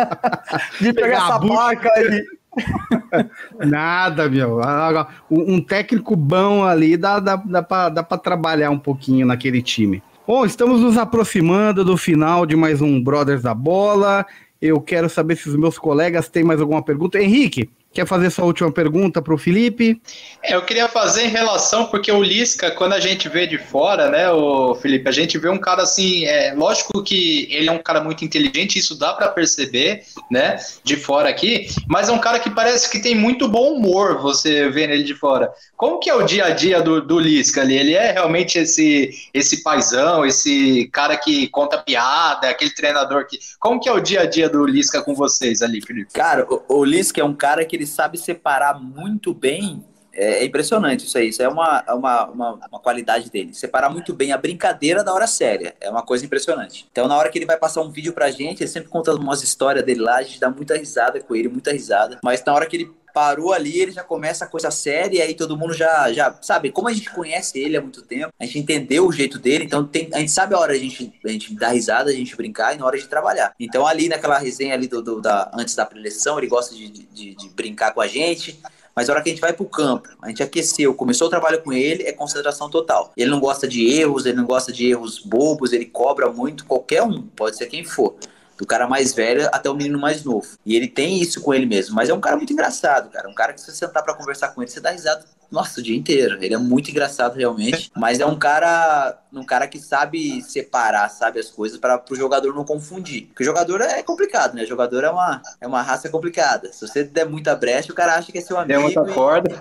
de pegar essa barca aí. Nada, meu. Um técnico bom ali dá, dá, dá, pra trabalhar um pouquinho naquele time. Bom, estamos nos aproximando do final de mais um Brothers da Bola. Eu quero saber se os meus colegas têm mais alguma pergunta. Henrique, Quer fazer sua última pergunta para o Felipe? É, eu queria fazer em relação, porque o Lisca, quando a gente vê de fora, né, o Felipe, a gente vê um cara assim, é, lógico que ele é um cara muito inteligente, isso dá para perceber, né, de fora aqui, mas é um cara que parece que tem muito bom humor, você vê nele de fora. Como que é o dia a dia do, do Lisca ali? Ele é realmente esse, esse paizão, esse cara que conta piada, aquele treinador que... Como que é o dia a dia do Lisca com vocês ali, Felipe? Cara, o, o Lisca é um cara que ele sabe separar muito bem. É, é impressionante isso aí. Isso é uma, uma, uma, uma, qualidade dele. Separar muito bem a brincadeira da hora séria. É uma coisa impressionante. Então, na hora que ele vai passar um vídeo pra gente, ele sempre conta umas histórias dele lá, a gente dá muita risada com ele, muita risada. Mas na hora que ele parou ali, ele já começa a coisa séria, e aí todo mundo já, já sabe, como a gente conhece ele há muito tempo, a gente entendeu o jeito dele, então tem, a gente sabe a hora a gente, a gente dar risada, a gente brincar e na hora de trabalhar. Então ali naquela resenha ali do, do da, antes da preleção, ele gosta de, de, de brincar com a gente, mas a hora que a gente vai pro campo, a gente aqueceu, começou o trabalho com ele, é concentração total. Ele não gosta de erros, ele não gosta de erros bobos, ele cobra muito, qualquer um, pode ser quem for do cara mais velho até o menino mais novo. E ele tem isso com ele mesmo. Mas é um cara muito engraçado, cara. Um cara que se você sentar para conversar com ele, você dá risada, nossa, o dia inteiro. Ele é muito engraçado realmente. Mas é um cara, um cara que sabe separar, sabe as coisas para o jogador não confundir. Porque o jogador é complicado, né? O jogador é uma, é uma raça complicada. Se você der muita brecha, o cara acha que é seu amigo. Tem muita corda.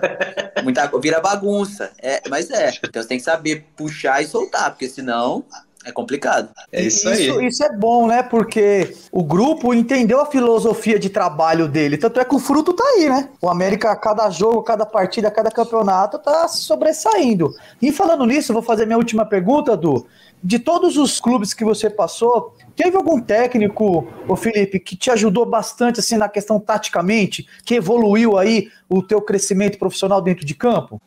Muita, vira bagunça. É, mas é. Então você tem que saber puxar e soltar, porque senão é complicado. É isso aí. Isso, isso, é bom, né? Porque o grupo entendeu a filosofia de trabalho dele. Tanto é que o fruto tá aí, né? O América, cada jogo, cada partida, cada campeonato tá sobressaindo. E falando nisso, vou fazer minha última pergunta, Du. De todos os clubes que você passou, teve algum técnico, o Felipe, que te ajudou bastante assim na questão taticamente, que evoluiu aí o teu crescimento profissional dentro de campo?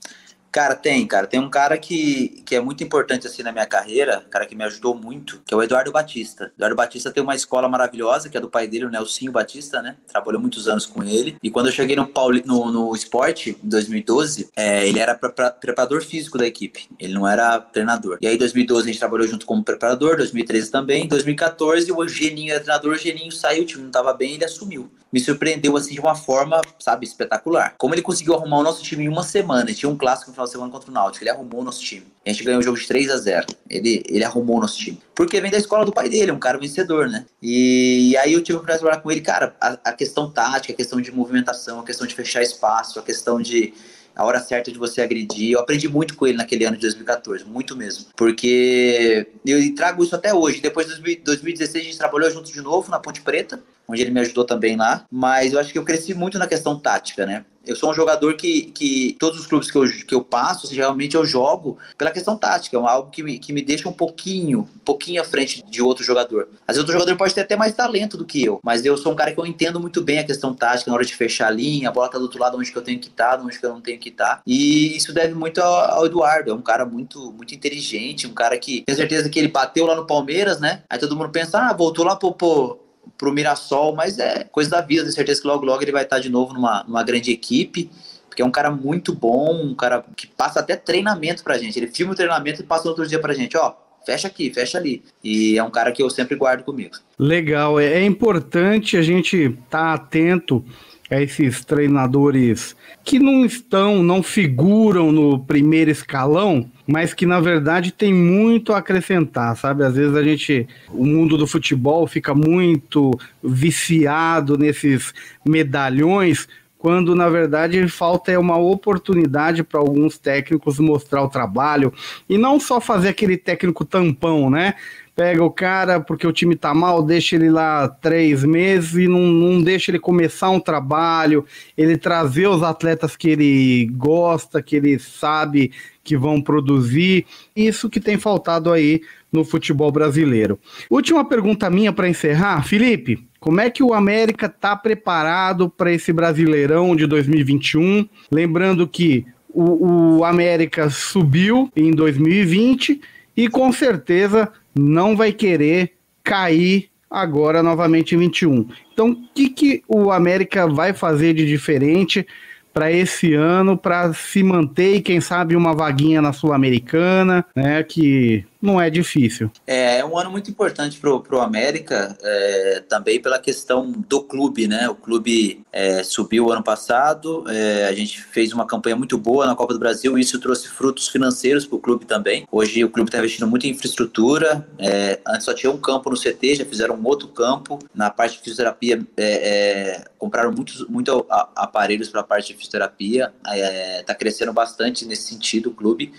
Cara, tem, cara. Tem um cara que, que é muito importante assim na minha carreira, cara que me ajudou muito, que é o Eduardo Batista. Eduardo Batista tem uma escola maravilhosa, que é do pai dele, o Nelsinho Batista, né? Trabalhou muitos anos com ele. E quando eu cheguei no, Pauli, no, no esporte, em 2012, é, ele era pra, pra, preparador físico da equipe. Ele não era treinador. E aí, em 2012, a gente trabalhou junto como preparador, 2013 também. Em 2014, o Geninho era treinador, o Geninho saiu, o time não tava bem, ele assumiu. Me surpreendeu assim de uma forma, sabe, espetacular. Como ele conseguiu arrumar o nosso time em uma semana. Tinha um clássico no final de semana contra o Náutico. Ele arrumou o nosso time. A gente ganhou o jogo de 3 a 0 Ele, ele arrumou o nosso time. Porque vem da escola do pai dele, um cara vencedor, né? E, e aí eu tive oportunidade de trabalhar com ele. Cara, a, a, questão tática, a questão de movimentação, a questão de fechar espaço, a questão de, a hora certa de você agredir. Eu aprendi muito com ele naquele ano de 2014, muito mesmo. Porque eu trago isso até hoje. Depois de 2016 a gente trabalhou junto de novo na Ponte Preta, onde ele me ajudou também lá. Mas eu acho que eu cresci muito na questão tática, né? Eu sou um jogador que, que todos os clubes que eu, que eu passo, geralmente eu jogo pela questão tática, é algo que me, que me deixa um pouquinho, um pouquinho à frente de outro jogador. Às vezes outro jogador pode ter até mais talento do que eu, mas eu sou um cara que eu entendo muito bem a questão tática na hora de fechar a linha, a bola tá do outro lado onde que eu tenho que estar, tá, onde que eu não tenho que estar. Tá. E isso deve muito ao, ao, Eduardo, é um cara muito, muito inteligente, um cara que tem certeza que ele bateu lá no Palmeiras, né? Aí todo mundo pensa, ah, voltou lá pro, pro pro Mirassol, mas é coisa da vida, tenho certeza que logo logo ele vai estar de novo numa, numa grande equipe, porque é um cara muito bom, um cara que passa até treinamento pra gente. Ele filma o treinamento e passa outro dia pra gente, ó, fecha aqui, fecha ali. E é um cara que eu sempre guardo comigo. Legal, é, é importante a gente estar tá atento a esses treinadores que não estão, não figuram no primeiro escalão, mas que na verdade tem muito a acrescentar, sabe? Às vezes a gente, o mundo do futebol fica muito viciado nesses medalhões, quando na verdade falta é uma oportunidade para alguns técnicos mostrar o trabalho e não só fazer aquele técnico tampão, né? Pega o cara porque o time tá mal, deixa ele lá três meses e não, não deixa ele começar um trabalho, ele trazer os atletas que ele gosta, que ele sabe que vão produzir. Isso que tem faltado aí no futebol brasileiro. Última pergunta minha para encerrar, Felipe. Como é que o América tá preparado para esse Brasileirão de 2021? Lembrando que o, o América subiu em 2020 e com certeza não vai querer cair agora novamente em 21. Então, o que, que o América vai fazer de diferente para esse ano, para se manter e quem sabe uma vaguinha na Sul-Americana, né? Que não é difícil. É, é um ano muito importante para o América, é, também pela questão do clube, né? O clube é, subiu ano passado, é, a gente fez uma campanha muito boa na Copa do Brasil e isso trouxe frutos financeiros para o clube também. Hoje o clube está investindo muito em infraestrutura, é, antes só tinha um campo no CT, já fizeram um outro campo. Na parte de fisioterapia, é, compraram muitos muito aparelhos para a parte de fisioterapia, está crescendo bastante nesse sentido o clube.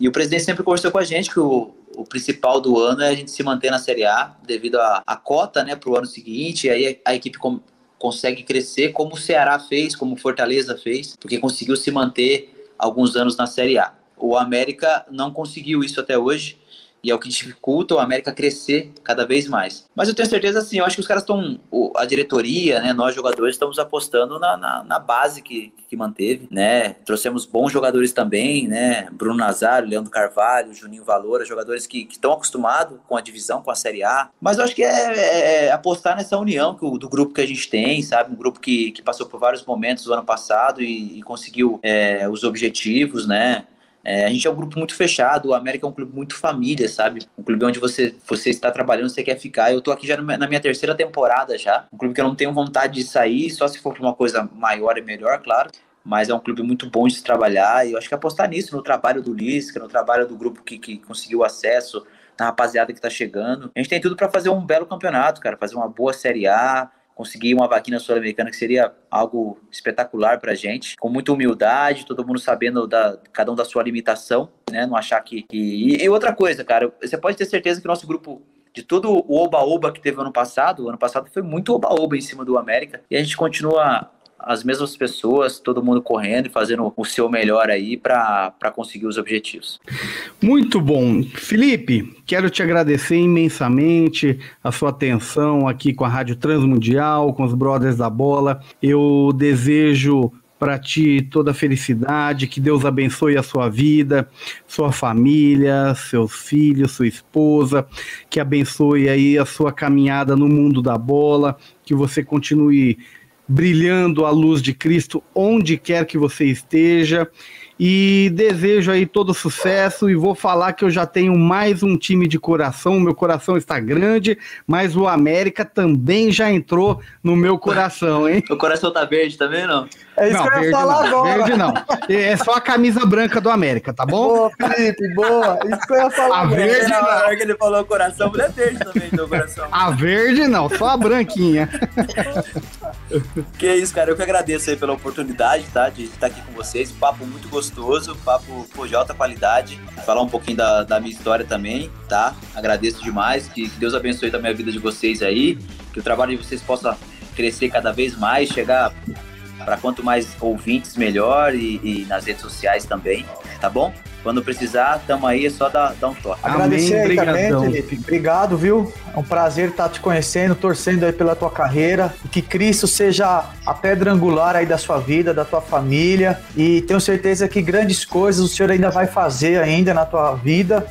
E o presidente sempre conversou com a gente que o, o principal do ano é a gente se manter na Série A devido à cota né, para o ano seguinte, e aí a, a equipe com, consegue crescer como o Ceará fez, como o Fortaleza fez, porque conseguiu se manter alguns anos na Série A. O América não conseguiu isso até hoje, e é o que dificulta o América crescer cada vez mais. Mas eu tenho certeza, assim, eu acho que os caras estão, a diretoria, né, nós jogadores estamos apostando na, na, na, base que, que manteve, né, trouxemos bons jogadores também, né, Bruno Nazário, Leandro Carvalho, Juninho Valora, jogadores que estão acostumados com a divisão, com a Série A, mas eu acho que é, é, é apostar nessa união que, do grupo que a gente tem, sabe, um grupo que, que passou por vários momentos do ano passado e, e conseguiu é, os objetivos, né, é, a gente é um grupo muito fechado, o América é um clube muito família, sabe? Um clube onde você, você está trabalhando, você quer ficar. Eu tô aqui já na minha terceira temporada já. Um clube que eu não tenho vontade de sair, só se for para uma coisa maior e melhor, claro. Mas é um clube muito bom de se trabalhar e eu acho que apostar nisso, no trabalho do Lisca, no trabalho do grupo que, que conseguiu acesso, na rapaziada que está chegando. A gente tem tudo para fazer um belo campeonato, cara, fazer uma boa Série A, conseguir uma vaquinha sul-americana que seria algo espetacular para a gente, com muita humildade, todo mundo sabendo da cada um da sua limitação, né? Não achar que. E, e outra coisa, cara, você pode ter certeza que o nosso grupo de todo o oba-oba que teve ano passado, ano passado foi muito oba-oba em cima do América, e a gente continua as mesmas pessoas, todo mundo correndo e fazendo o seu melhor aí para conseguir os objetivos. Muito bom. Felipe, quero te agradecer imensamente a sua atenção aqui com a Rádio Transmundial, com os Brothers da Bola. Eu desejo para ti toda a felicidade, que Deus abençoe a sua vida, sua família, seus filhos, sua esposa, que abençoe aí a sua caminhada no mundo da bola, que você continue brilhando a luz de Cristo onde quer que você esteja e desejo aí todo sucesso e vou falar que eu já tenho mais um time de coração, meu coração está grande, mas o América também já entrou no meu coração, hein? O coração tá verde também, não? É isso não, que eu ia falar não, agora. Verde não. É só a camisa branca do América, tá bom? Boa, Felipe, boa. Isso que eu ia falar. A verde não. Na hora que ele falou coração, é verde também, meu coração. A verde não, só a branquinha. que isso, cara. Eu que agradeço aí pela oportunidade, tá? De estar aqui com vocês. Papo muito gostoso, papo pô, de alta qualidade. Falar um pouquinho da, da minha história também, tá? Agradeço demais. Que Deus abençoe também a vida de vocês aí. Que o trabalho de vocês possa crescer cada vez mais, chegar para quanto mais ouvintes, melhor e, e, nas redes sociais também, tá bom? Quando precisar, tamo aí, é só dar, dar um toque. Agradecer Amém, aí também, Felipe. Obrigado, viu? É um prazer estar te conhecendo, torcendo aí pela tua carreira. Que Cristo seja a pedra angular aí da sua vida, da tua família. E tenho certeza que grandes coisas o Senhor ainda vai fazer ainda na tua vida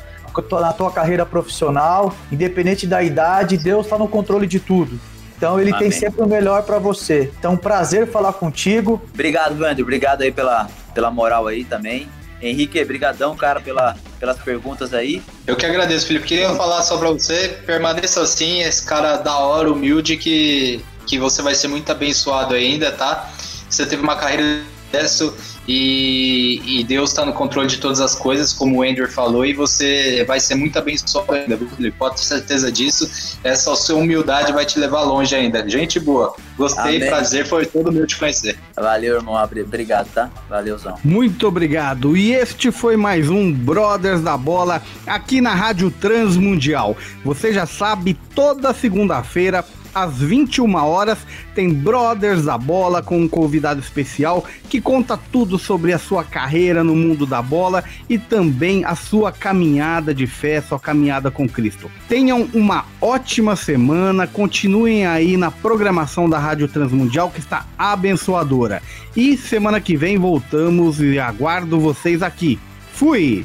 na tua carreira profissional, independente da idade, Deus está no controle de tudo. Então ele Amém. tem sempre o melhor para você. Então, prazer falar contigo. Obrigado, Wander. Obrigado aí pela, pela moral aí também. Henrique, brigadão, cara, pela, pelas perguntas aí. Eu que agradeço, Felipe. Queria falar só para você, permaneça assim, esse cara da hora, humilde, que, que você vai ser muito abençoado ainda, tá? Você teve uma carreira de sucesso e, e Deus está no controle de todas as coisas, como o Andrew falou, e você vai ser muito abençoado ainda? Pode ter certeza disso. Essa sua humildade vai te levar longe ainda. Gente boa. Gostei, Amém. prazer, foi todo meu te conhecer. Valeu, irmão. Obrigado, tá? Valeuzão. Muito obrigado. E este foi mais um Brothers da Bola aqui na Rádio Transmundial. Você já sabe, toda segunda-feira às 21 horas tem Brothers da Bola com um convidado especial que conta tudo sobre a sua carreira no mundo da bola e também a sua caminhada de fé, sua caminhada com Cristo. Tenham uma ótima semana, continuem aí na programação da Rádio Transmundial que está abençoadora. E semana que vem voltamos e aguardo vocês aqui. Fui!